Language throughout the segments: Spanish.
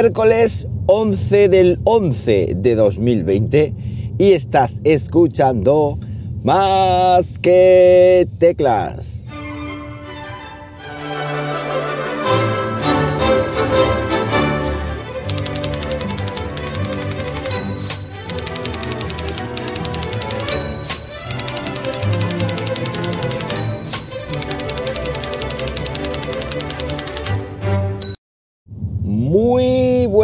miércoles 11 del 11 de 2020 y estás escuchando más que teclas.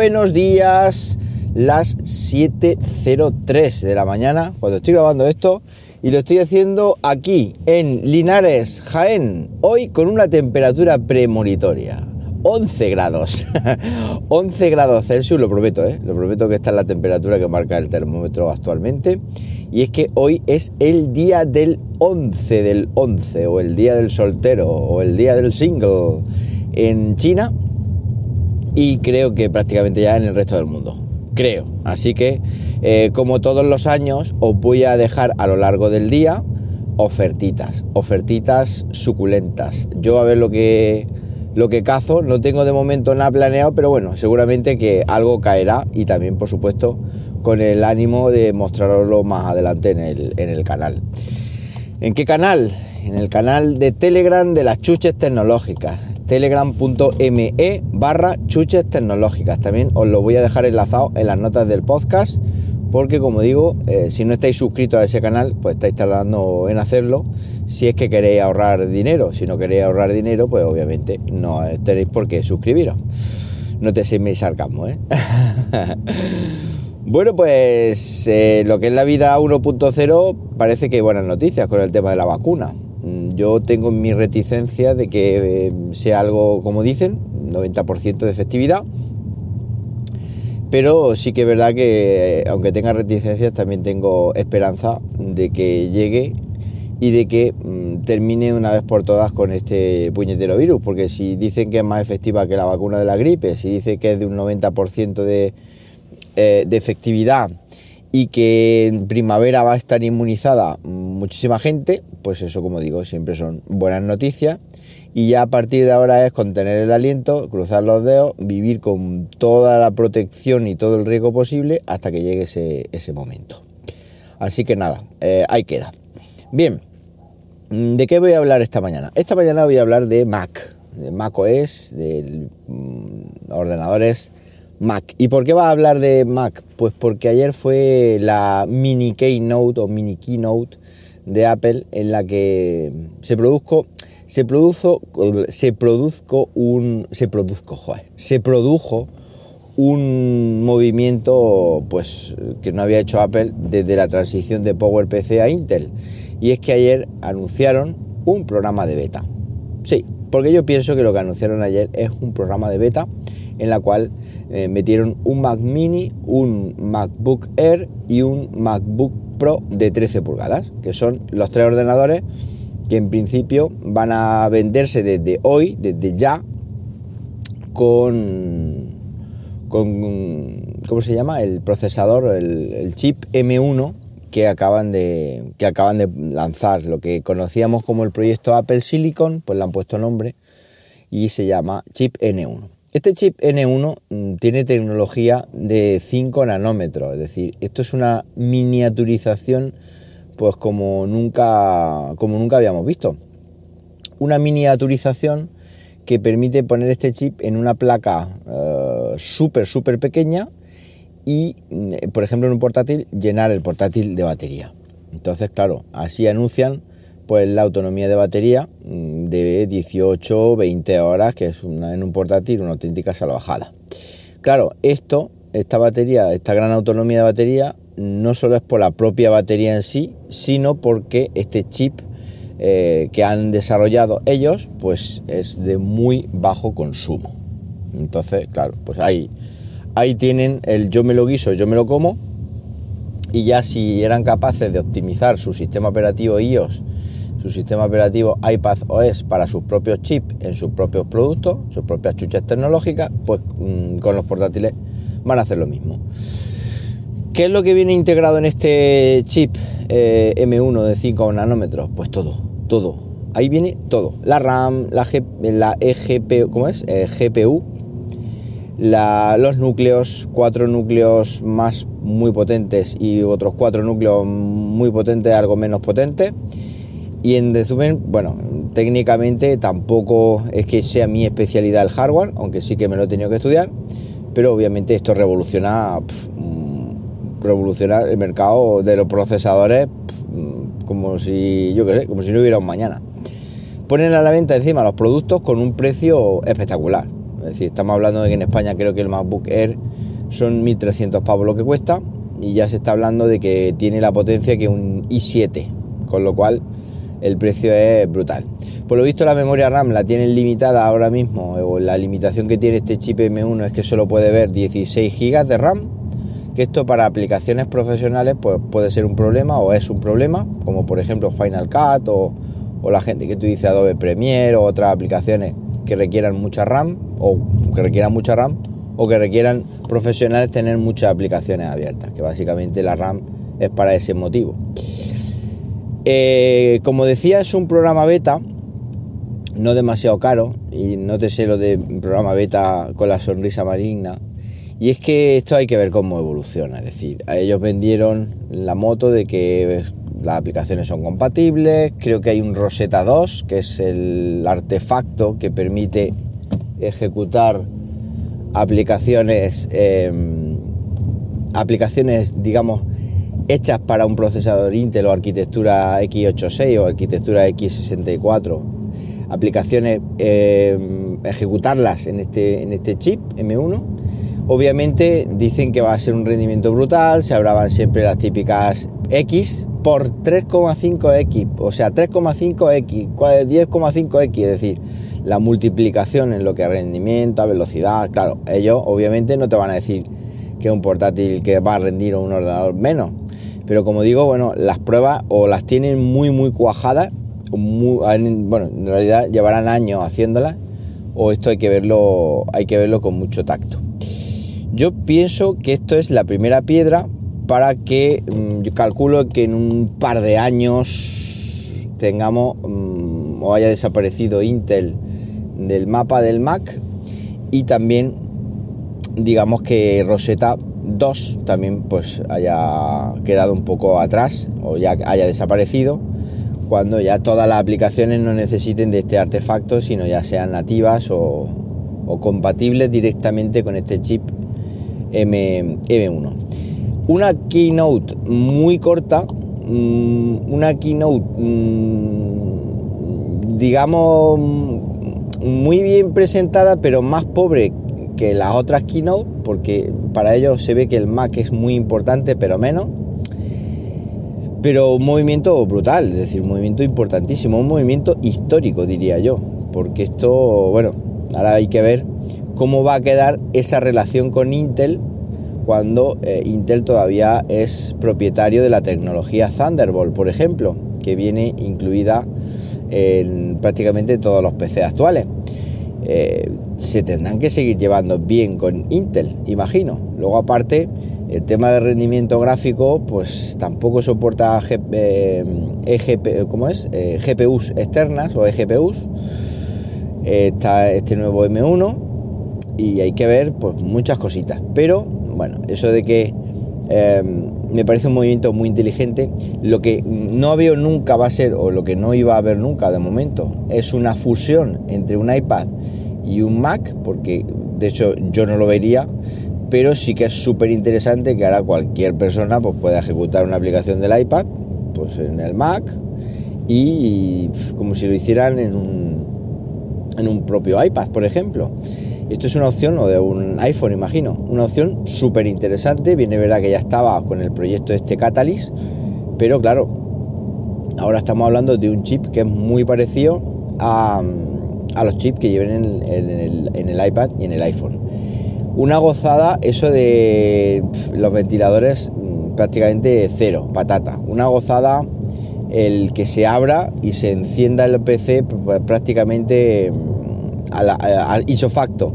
Buenos días, las 7.03 de la mañana, cuando estoy grabando esto, y lo estoy haciendo aquí, en Linares, Jaén, hoy con una temperatura premonitoria. 11 grados, 11 grados Celsius, lo prometo, ¿eh? lo prometo que esta es la temperatura que marca el termómetro actualmente. Y es que hoy es el día del 11 del 11, o el día del soltero, o el día del single en China, y creo que prácticamente ya en el resto del mundo. Creo. Así que, eh, como todos los años, os voy a dejar a lo largo del día ofertitas, ofertitas suculentas. Yo a ver lo que lo que cazo, no tengo de momento nada planeado, pero bueno, seguramente que algo caerá y también, por supuesto, con el ánimo de mostraroslo más adelante en el, en el canal. ¿En qué canal? En el canal de Telegram de las chuches tecnológicas telegram.me barra chuches tecnológicas. También os lo voy a dejar enlazado en las notas del podcast porque como digo, eh, si no estáis suscritos a ese canal, pues estáis tardando en hacerlo. Si es que queréis ahorrar dinero, si no queréis ahorrar dinero, pues obviamente no tenéis por qué suscribiros. No te sé mi sarcasmo, ¿eh? bueno, pues eh, lo que es la vida 1.0 parece que hay buenas noticias con el tema de la vacuna. Yo tengo mi reticencia de que eh, sea algo, como dicen, 90% de efectividad. Pero sí que es verdad que, eh, aunque tenga reticencias, también tengo esperanza de que llegue y de que mm, termine una vez por todas con este puñetero virus. Porque si dicen que es más efectiva que la vacuna de la gripe, si dice que es de un 90% de, eh, de efectividad y que en primavera va a estar inmunizada muchísima gente, pues eso como digo, siempre son buenas noticias y ya a partir de ahora es contener el aliento, cruzar los dedos, vivir con toda la protección y todo el riesgo posible hasta que llegue ese, momento. Así que nada, eh, ahí queda. Bien, ¿de qué voy a hablar esta mañana? Esta mañana voy a hablar de Mac, de Mac OS, de mm, ordenadores Mac. ¿Y por qué va a hablar de Mac? Pues porque ayer fue la mini keynote o mini keynote de Apple en la que se produjo se produjo se produzco un se produjo joder, se produjo un movimiento pues que no había hecho Apple desde la transición de PowerPC a Intel y es que ayer anunciaron un programa de beta. Sí, porque yo pienso que lo que anunciaron ayer es un programa de beta en la cual eh, metieron un Mac mini, un MacBook Air y un MacBook Pro de 13 pulgadas, que son los tres ordenadores que en principio van a venderse desde hoy, desde ya, con, con ¿cómo se llama? El procesador, el, chip M1 que acaban, de, que acaban de lanzar, lo que conocíamos como el proyecto Apple Silicon, pues le han puesto nombre y se llama chip N1. Este chip N1 mm, tiene tecnología de 5 nanómetros, es decir, esto es una miniaturización pues como nunca, como nunca habíamos visto. Una miniaturización que permite poner este chip en una placa eh, súper, súper pequeña y, mm, por ejemplo, en un portátil, llenar el portátil de batería. Entonces, claro, así anuncian pues la autonomía de batería mm, de 18 20 horas, que es en un portátil una auténtica salvajada. Claro, esto, esta batería, esta gran autonomía de batería, no solo es por la propia batería en sí, sino porque este chip eh, que han desarrollado ellos, pues es de muy bajo consumo. Entonces, claro, pues ahí, ahí tienen el yo me lo guiso, yo me lo como. Y ya si eran capaces de optimizar su sistema operativo iOS su sistema operativo iPad OS para sus propios chips en sus propios productos, sus propias chuchas tecnológicas, pues mm, con los portátiles van a hacer lo mismo. ¿Qué es lo que viene integrado en este chip eh, M1 de 5 nanómetros? Pues todo, todo. Ahí viene todo. La RAM, la, la EGPU, ¿cómo es? Eh, GPU, los núcleos, cuatro núcleos más muy potentes y otros cuatro núcleos muy potentes, algo menos potentes. Y en resumen, bueno, técnicamente tampoco es que sea mi especialidad el hardware, aunque sí que me lo he tenido que estudiar, pero obviamente esto revoluciona, mm, revoluciona el mercado de los procesadores como si, yo qué sé, como si no hubiera un mañana. Ponen a la venta encima los productos con un precio espectacular. Es decir, estamos hablando de que en España creo que el MacBook Air son 1.300 pavos lo que cuesta y ya se está hablando de que tiene la potencia que un i7, con lo cual el precio es brutal. Por lo visto la memoria RAM la tienen limitada ahora mismo, o la limitación que tiene este chip M1 es que solo puede ver 16 GB de RAM, que esto para aplicaciones profesionales pues, puede ser un problema o es un problema, como por ejemplo Final Cut o, o la gente que utiliza Adobe Premiere o otras aplicaciones que requieran mucha RAM o que requieran mucha RAM o que requieran profesionales tener muchas aplicaciones abiertas, que básicamente la RAM es para ese motivo. Eh, como decía, es un programa beta, no demasiado caro, y no te sé lo de programa beta con la sonrisa maligna. Y es que esto hay que ver cómo evoluciona, es decir, ellos vendieron la moto de que las aplicaciones son compatibles, creo que hay un Rosetta 2, que es el artefacto que permite ejecutar aplicaciones, em, aplicaciones, digamos, hechas para un procesador Intel o arquitectura x86 o arquitectura x64, aplicaciones, em, ejecutarlas en este, en este chip M1. Obviamente dicen que va a ser un rendimiento brutal, se hablaban siempre las típicas X por 3,5X, o sea, 3,5X, 10,5X, es decir, la multiplicación en lo que a rendimiento, a velocidad, claro, ellos obviamente no te van a decir que un portátil que va a rendir un ordenador menos, pero como digo, bueno, las pruebas o las tienen muy muy cuajadas, bueno, en realidad llevarán años haciéndolas, o esto hay que verlo, hay que verlo con mucho tacto. Yo pienso que esto es la primera piedra para que mm, calculo que en un par de años tengamos mm, o haya desaparecido Intel del mapa del Mac y también digamos que Rosetta 2 también pues haya quedado un poco atrás o ya haya desaparecido cuando ya todas las aplicaciones no necesiten de este artefacto sino ya sean nativas o, compatibles directamente con este chip M, M1 una keynote muy corta, mm, una keynote, mm, digamos, muy bien presentada, pero más pobre que las otras keynote, porque para ellos se ve que el Mac es muy importante, pero menos. Pero un movimiento brutal, es decir, un movimiento importantísimo, un movimiento histórico, diría yo, porque esto, bueno, ahora hay que ver cómo va a quedar esa relación con Intel cuando eh, Intel todavía es propietario de la tecnología Thunderbolt, por ejemplo, que viene incluida en prácticamente todos los PC actuales. Eh, se tendrán que seguir llevando bien con Intel, imagino. Luego aparte, el tema de rendimiento gráfico, pues tampoco soporta eh, ¿cómo es? GPUs externas o eGPUs. está este nuevo M1 y hay que ver pues muchas cositas. Pero bueno, eso de que em, me parece un movimiento muy inteligente. Lo que no veo nunca va a ser, o lo que no iba a haber nunca de momento, es una fusión entre un iPad y un Mac, porque de hecho yo no lo vería, pero sí que es súper interesante que ahora cualquier persona pues, pueda ejecutar una aplicación del iPad pues, en el Mac y como si lo hicieran en un, en un propio iPad, por ejemplo. Esto es una opción, o de un iPhone, imagino, una opción súper interesante. Viene verdad que ya estaba con el proyecto de este Catalyst, pero claro, ahora estamos hablando de un chip que es muy parecido a, los chips que lleven en, el, iPad y en el iPhone. Una gozada, eso de los ventiladores mm, prácticamente cero, patata. Una gozada el que se abra y se encienda el PC prácticamente mm, a isofacto.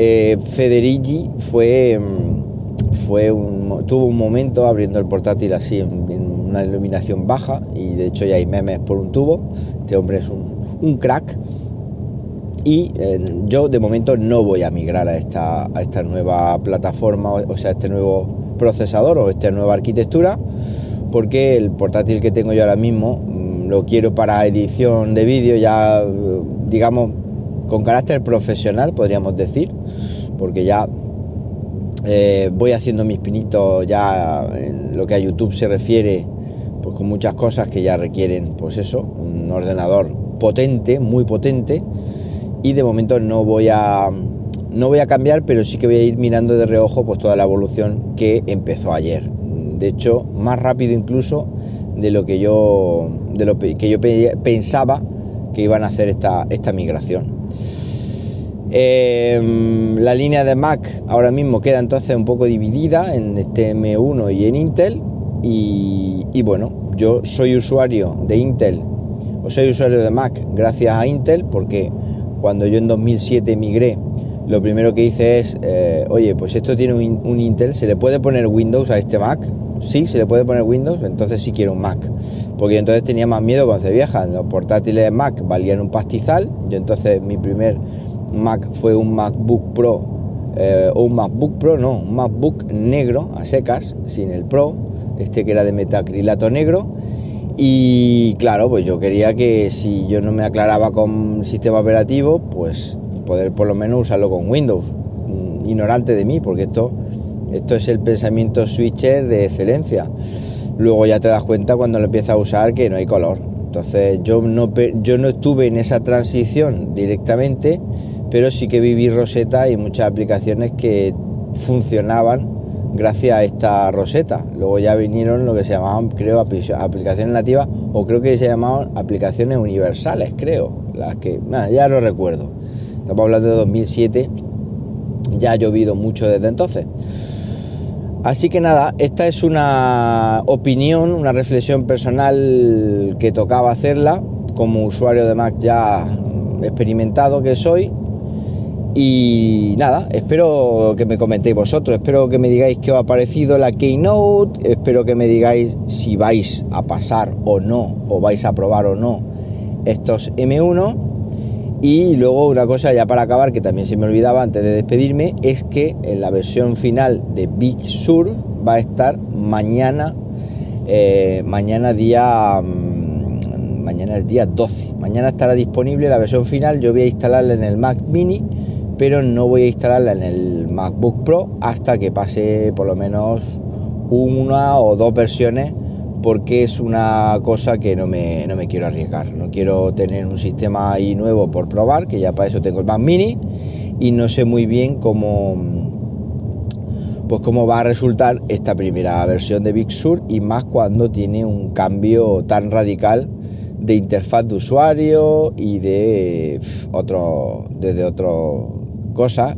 Eh, Federici fue, mm, tuvo un momento abriendo el portátil así en, una iluminación baja y de hecho ya hay memes por un tubo. Este hombre es un, crack. Y eh, yo de momento no voy a migrar a esta, a esta nueva plataforma, o sea, este nuevo procesador o esta nueva arquitectura, porque el portátil que tengo yo ahora mismo mm, lo quiero para edición de vídeo ya, digamos, con carácter profesional, podríamos decir, porque ya eh, voy haciendo mis pinitos ya en lo que a YouTube se refiere, pues con muchas cosas que ya requieren, pues eso, un ordenador potente, muy potente, y de momento no voy a no voy a cambiar, pero sí que voy a ir mirando de reojo pues toda la evolución que empezó ayer. De hecho, más rápido incluso de lo que yo de lo que yo pensaba que iban a hacer esta, esta migración. Em, la línea de Mac ahora mismo queda entonces un poco dividida en este M1 y en Intel. Y, bueno, yo soy usuario de Intel o soy usuario de Mac gracias a Intel porque cuando yo en 2007 migré, lo primero que hice es, eh, oye, pues esto tiene un, Intel, ¿se le puede poner Windows a este Mac? Sí, se le puede poner Windows, entonces sí quiero un Mac. Porque entonces tenía más miedo con vieja. Los portátiles de Mac valían un pastizal. Yo entonces mi primer Mac fue un MacBook Pro, eh, o un MacBook Pro, no, un MacBook negro, a secas, sin el Pro, este que era de metacrilato negro. Y claro, pues yo quería que si yo no me aclaraba con sistema operativo, pues poder por lo menos usarlo con Windows. Mm, ignorante de mí, porque esto, esto es el pensamiento switcher de excelencia. Luego ya te das cuenta cuando lo empiezas a usar que no hay color. Entonces yo no, yo no estuve en esa transición directamente pero sí que viví Rosetta y muchas aplicaciones que funcionaban gracias a esta Rosetta. Luego ya vinieron lo que se llamaban, creo, aplicaciones nativas o creo que se llamaban aplicaciones universales, creo. Las que, ya no recuerdo. Estamos hablando de 2007, ya ha llovido mucho desde entonces. Así que nada, esta es una opinión, una reflexión personal que tocaba hacerla como usuario de Mac ya experimentado que soy y nada, espero que me comentéis vosotros, espero que me digáis qué os ha parecido la Keynote, espero que me digáis si vais a pasar o no, o vais a probar o no estos M1. Y luego una cosa ya para acabar, que también se me olvidaba antes de despedirme, es que la versión final de Big Sur va a estar mañana, eh, mañana día... Mm, mañana el día 12. Mañana estará disponible la versión final. Yo voy a instalarla en el Mac Mini pero no voy a instalarla en el MacBook Pro hasta que pase por lo menos una o dos versiones porque es una cosa que no me, no me quiero arriesgar. No quiero tener un sistema ahí nuevo por probar, que ya para eso tengo el Mac Mini y no sé muy bien cómo pues cómo va a resultar esta primera versión de Big Sur y más cuando tiene un cambio tan radical de interfaz de usuario y de otro desde otro cosa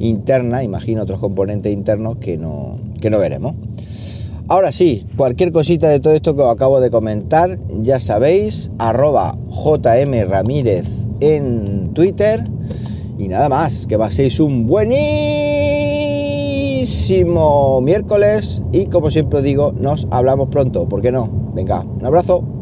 interna, imagino otros componentes internos que no, que no veremos. Ahora sí, cualquier cosita de todo esto que os acabo de comentar, ya sabéis, arroba JM Ramírez en Twitter. Y nada más, que paséis un buenísimo miércoles y como siempre digo, nos hablamos pronto, ¿por qué no? Venga, un abrazo.